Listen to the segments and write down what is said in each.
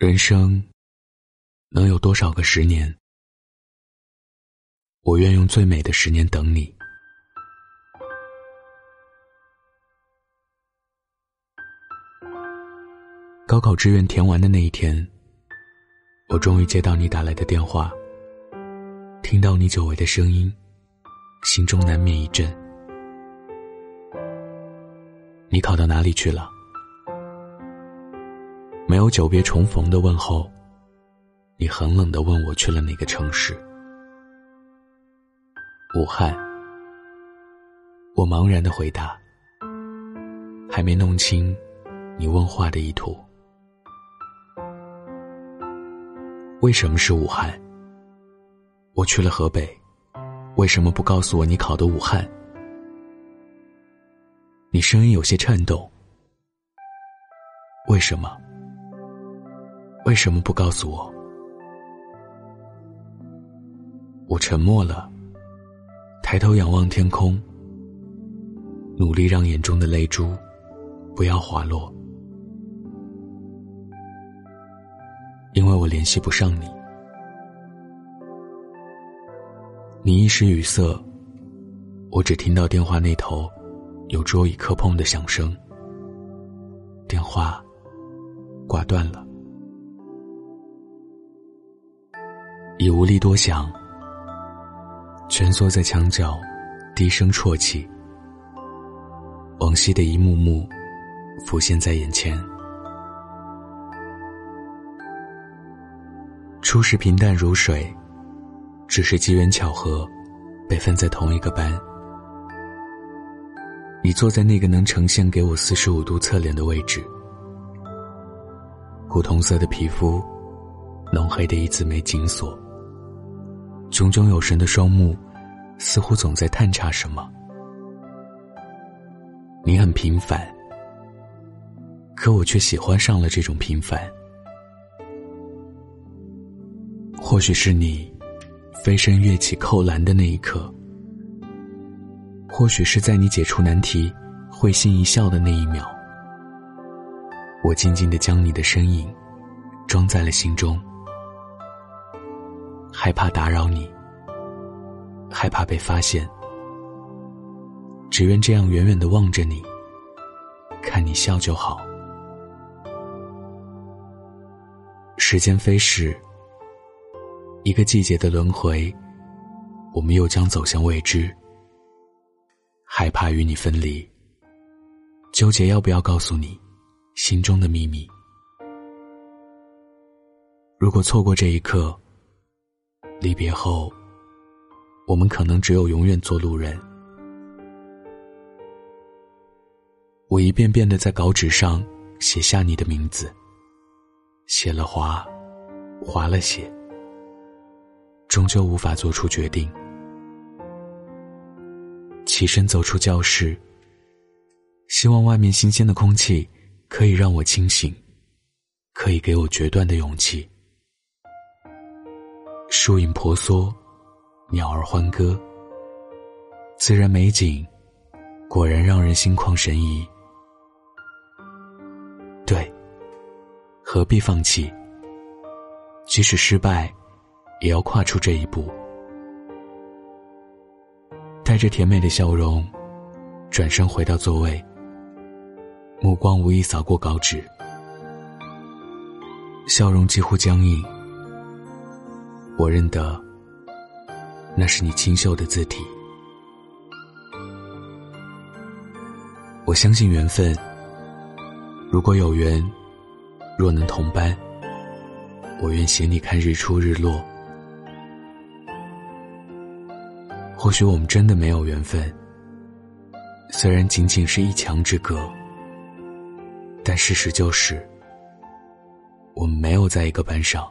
人生能有多少个十年？我愿用最美的十年等你。高考志愿填完的那一天，我终于接到你打来的电话，听到你久违的声音，心中难免一震。你考到哪里去了？没有久别重逢的问候，你很冷的问我去了哪个城市？武汉。我茫然的回答，还没弄清你问话的意图。为什么是武汉？我去了河北，为什么不告诉我你考的武汉？你声音有些颤抖，为什么？为什么不告诉我？我沉默了，抬头仰望天空，努力让眼中的泪珠不要滑落，因为我联系不上你。你一时语塞，我只听到电话那头有桌椅磕碰的响声，电话挂断了。已无力多想，蜷缩在墙角，低声啜泣。往昔的一幕幕浮现在眼前。初时平淡如水，只是机缘巧合，被分在同一个班。你坐在那个能呈现给我四十五度侧脸的位置，古铜色的皮肤，浓黑的一字眉紧锁。炯炯有神的双目，似乎总在探查什么。你很平凡，可我却喜欢上了这种平凡。或许是你飞身跃起扣篮的那一刻，或许是在你解除难题、会心一笑的那一秒，我静静的将你的身影装在了心中。害怕打扰你，害怕被发现，只愿这样远远的望着你，看你笑就好。时间飞逝，一个季节的轮回，我们又将走向未知。害怕与你分离，纠结要不要告诉你心中的秘密。如果错过这一刻。离别后，我们可能只有永远做路人。我一遍遍的在稿纸上写下你的名字，写了划，划了写，终究无法做出决定。起身走出教室，希望外面新鲜的空气可以让我清醒，可以给我决断的勇气。树影婆娑，鸟儿欢歌。自然美景，果然让人心旷神怡。对，何必放弃？即使失败，也要跨出这一步。带着甜美的笑容，转身回到座位，目光无意扫过稿纸，笑容几乎僵硬。我认得，那是你清秀的字体。我相信缘分。如果有缘，若能同班，我愿携你看日出日落。或许我们真的没有缘分，虽然仅仅是一墙之隔，但事实就是，我们没有在一个班上。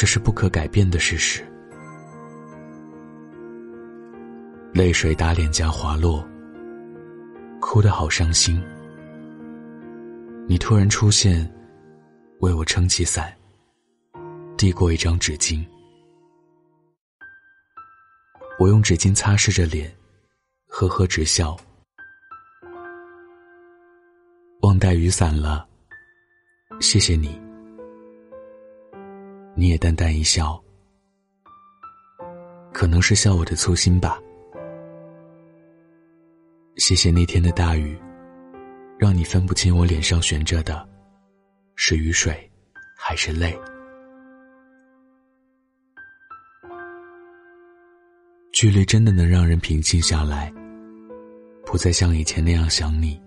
这是不可改变的事实。泪水打脸颊滑落，哭得好伤心。你突然出现，为我撑起伞，递过一张纸巾。我用纸巾擦拭着脸，呵呵直笑。忘带雨伞了，谢谢你，你也淡淡一笑，可能是笑我的粗心吧。谢谢那天的大雨，让你分不清我脸上悬着的，是雨水，还是泪。距离真的能让人平静下来，不再像以前那样想你。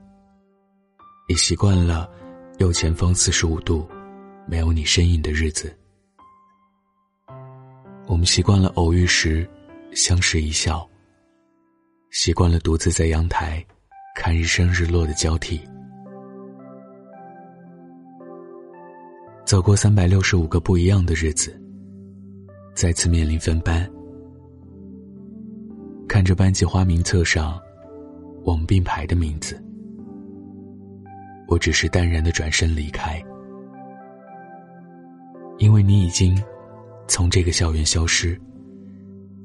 也习惯了右前方四十五度没有你身影的日子。我们习惯了偶遇时相视一笑，习惯了独自在阳台看日升日落的交替。走过三百六十五个不一样的日子，再次面临分班。看着班级花名册上我们并排的名字，我只是淡然的转身离开，因为你已经从这个校园消失，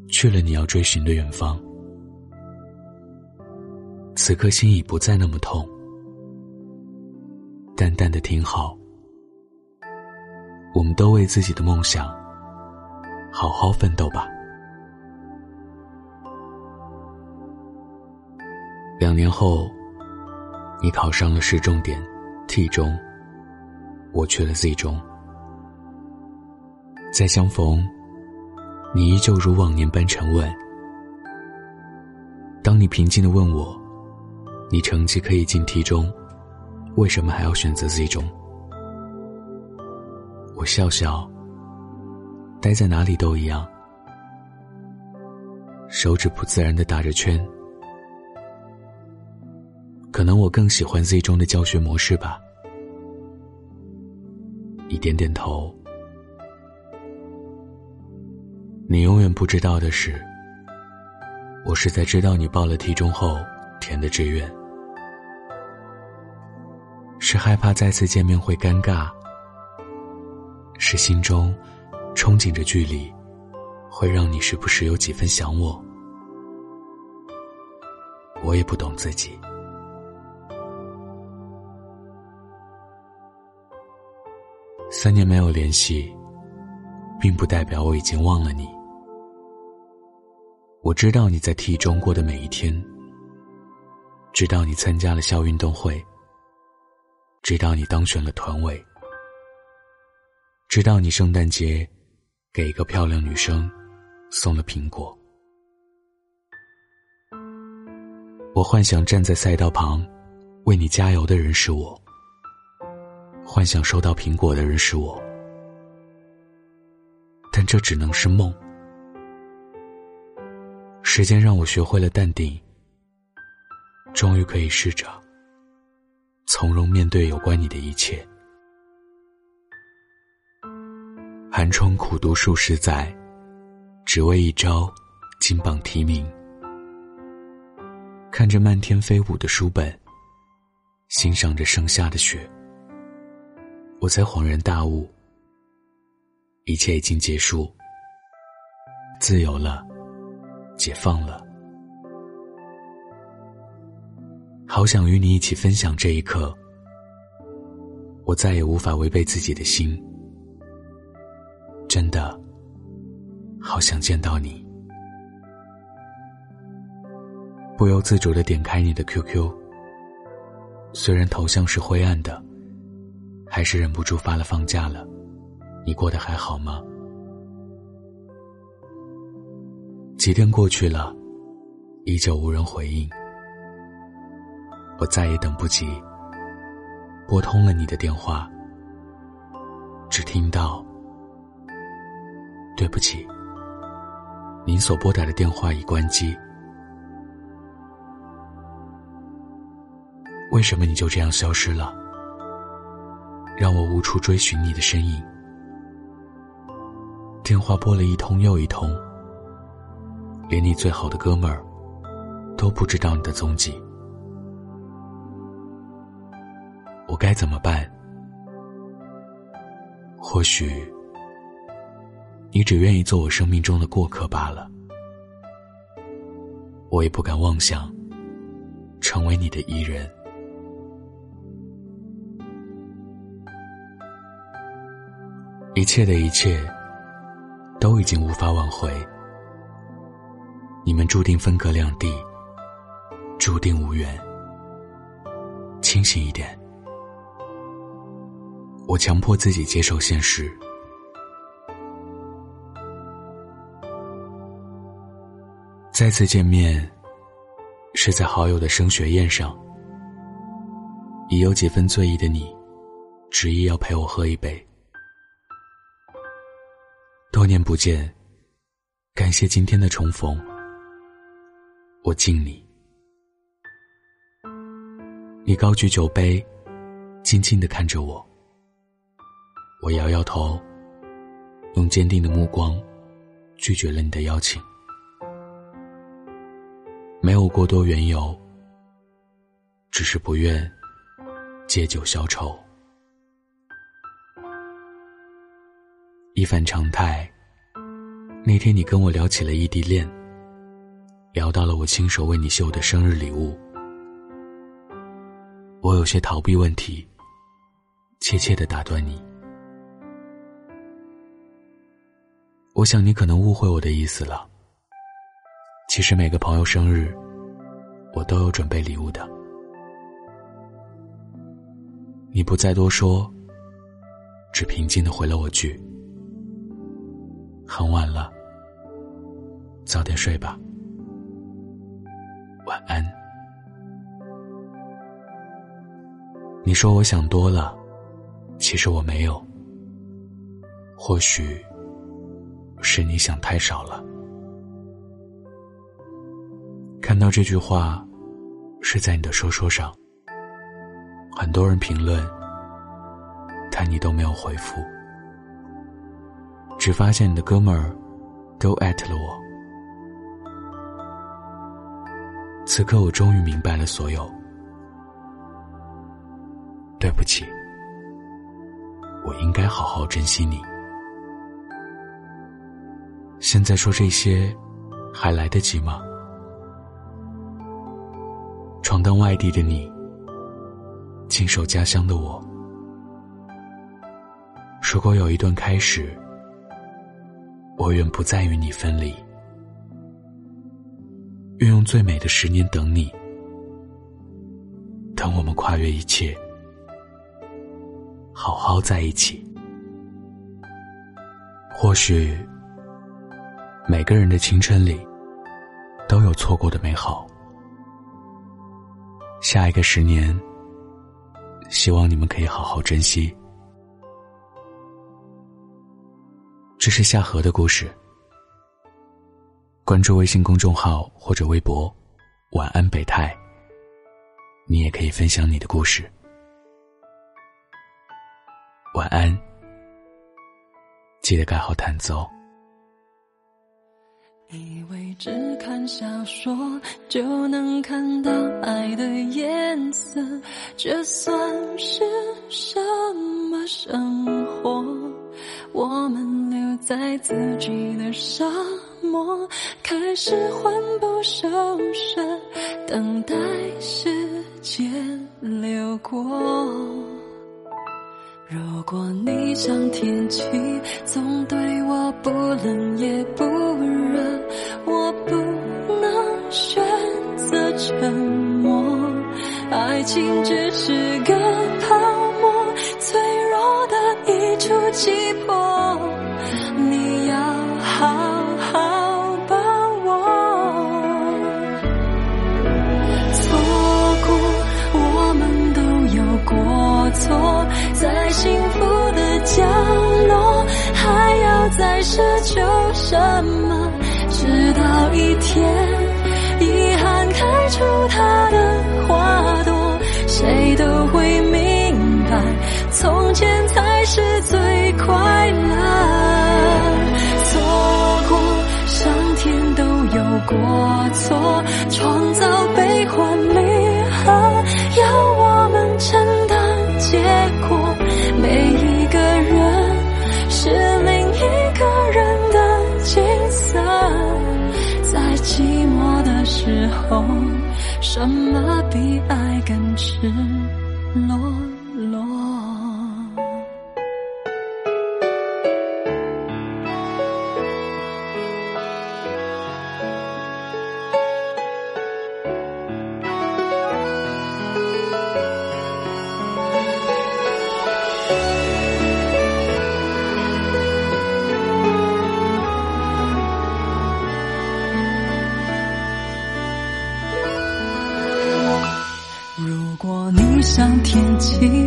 去了你要追寻的远方。此刻心已不再那么痛，淡淡的挺好。我们都为自己的梦想好好奋斗吧。两年后，你考上了市重点 T 中，我去了 Z 中。再相逢，你依旧如往年般沉稳。当你平静的问我，你成绩可以进 T 中，为什么还要选择 Z 中？我笑笑，待在哪里都一样，手指不自然的打着圈。可能我更喜欢 Z 中的教学模式吧。你点点头。你永远不知道的是，我是在知道你报了体中后填的志愿。是害怕再次见面会尴尬，是心中憧憬着距离，会让你时不时有几分想我。我也不懂自己。三年没有联系，并不代表我已经忘了你。我知道你在 T 中过的每一天，知道你参加了校运动会，知道你当选了团委，知道你圣诞节给一个漂亮女生送了苹果。我幻想站在赛道旁为你加油的人是我。幻想收到苹果的人是我，但这只能是梦。时间让我学会了淡定，终于可以试着从容面对有关你的一切。寒窗苦读数十载，只为一朝金榜题名。看着漫天飞舞的书本，欣赏着盛夏的雪。我才恍然大悟，一切已经结束，自由了，解放了。好想与你一起分享这一刻，我再也无法违背自己的心，真的，好想见到你。不由自主的点开你的 QQ，虽然头像是灰暗的。还是忍不住发了放假了，你过得还好吗？几天过去了，依旧无人回应。我再也等不及，拨通了你的电话，只听到“对不起，您所拨打的电话已关机”。为什么你就这样消失了？让我无处追寻你的身影。电话拨了一通又一通，连你最好的哥们儿都不知道你的踪迹。我该怎么办？或许你只愿意做我生命中的过客罢了。我也不敢妄想成为你的伊人。一切的一切都已经无法挽回。你们注定分隔两地，注定无缘。清醒一点，我强迫自己接受现实。再次见面，是在好友的升学宴上。已有几分醉意的你，执意要陪我喝一杯。多年不见，感谢今天的重逢。我敬你。你高举酒杯，静静的看着我。我摇摇头，用坚定的目光拒绝了你的邀请。没有过多缘由，只是不愿借酒消愁。一反常态，那天你跟我聊起了异地恋。聊到了我亲手为你绣的生日礼物，我有些逃避问题，怯怯的打断你。我想你可能误会我的意思了。其实每个朋友生日，我都有准备礼物的。你不再多说，只平静的回了我句：“很晚了，早点睡吧。”晚安。你说我想多了，其实我没有。或许是你想太少了。看到这句话，是在你的说说上，很多人评论，但你都没有回复，只发现你的哥们儿都艾特了我。此刻，我终于明白了所有。对不起，我应该好好珍惜你。现在说这些，还来得及吗？闯荡外地的你，静守家乡的我，如果有一段开始，我愿不再与你分离。愿用最美的十年等你，等我们跨越一切，好好在一起。或许每个人的青春里都有错过的美好。下一个十年，希望你们可以好好珍惜。这是夏荷的故事。关注微信公众号或者微博，晚安北泰。你也可以分享你的故事。晚安，记得盖好毯子哦。以为只看小说就能看到爱的颜色，这算是什么生活？我们留在自己的沙漠，开始魂不守舍，等待时间流过。如果你像天气，总对我不冷也不热，我不能选择沉默。爱情只是个泡沫，的一触即破。你要好好把握。错过，我们都有过错，在幸福的角落，还要再奢求什么？直到一天，遗憾开出它的花朵，谁都会明白，从前才是快乐。错过，上天都有过错，创造悲欢离合，要我们承担结果。每一个人是另一个人的景色，在寂寞的时候，什么比爱更？赤裸。向天际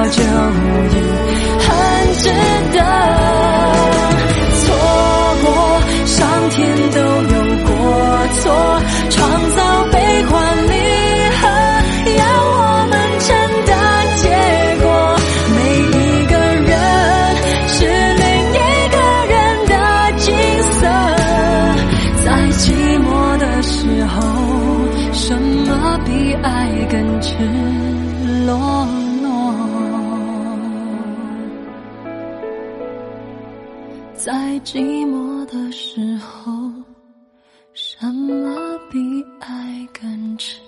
我就已。在寂寞的时候，什么比爱更值？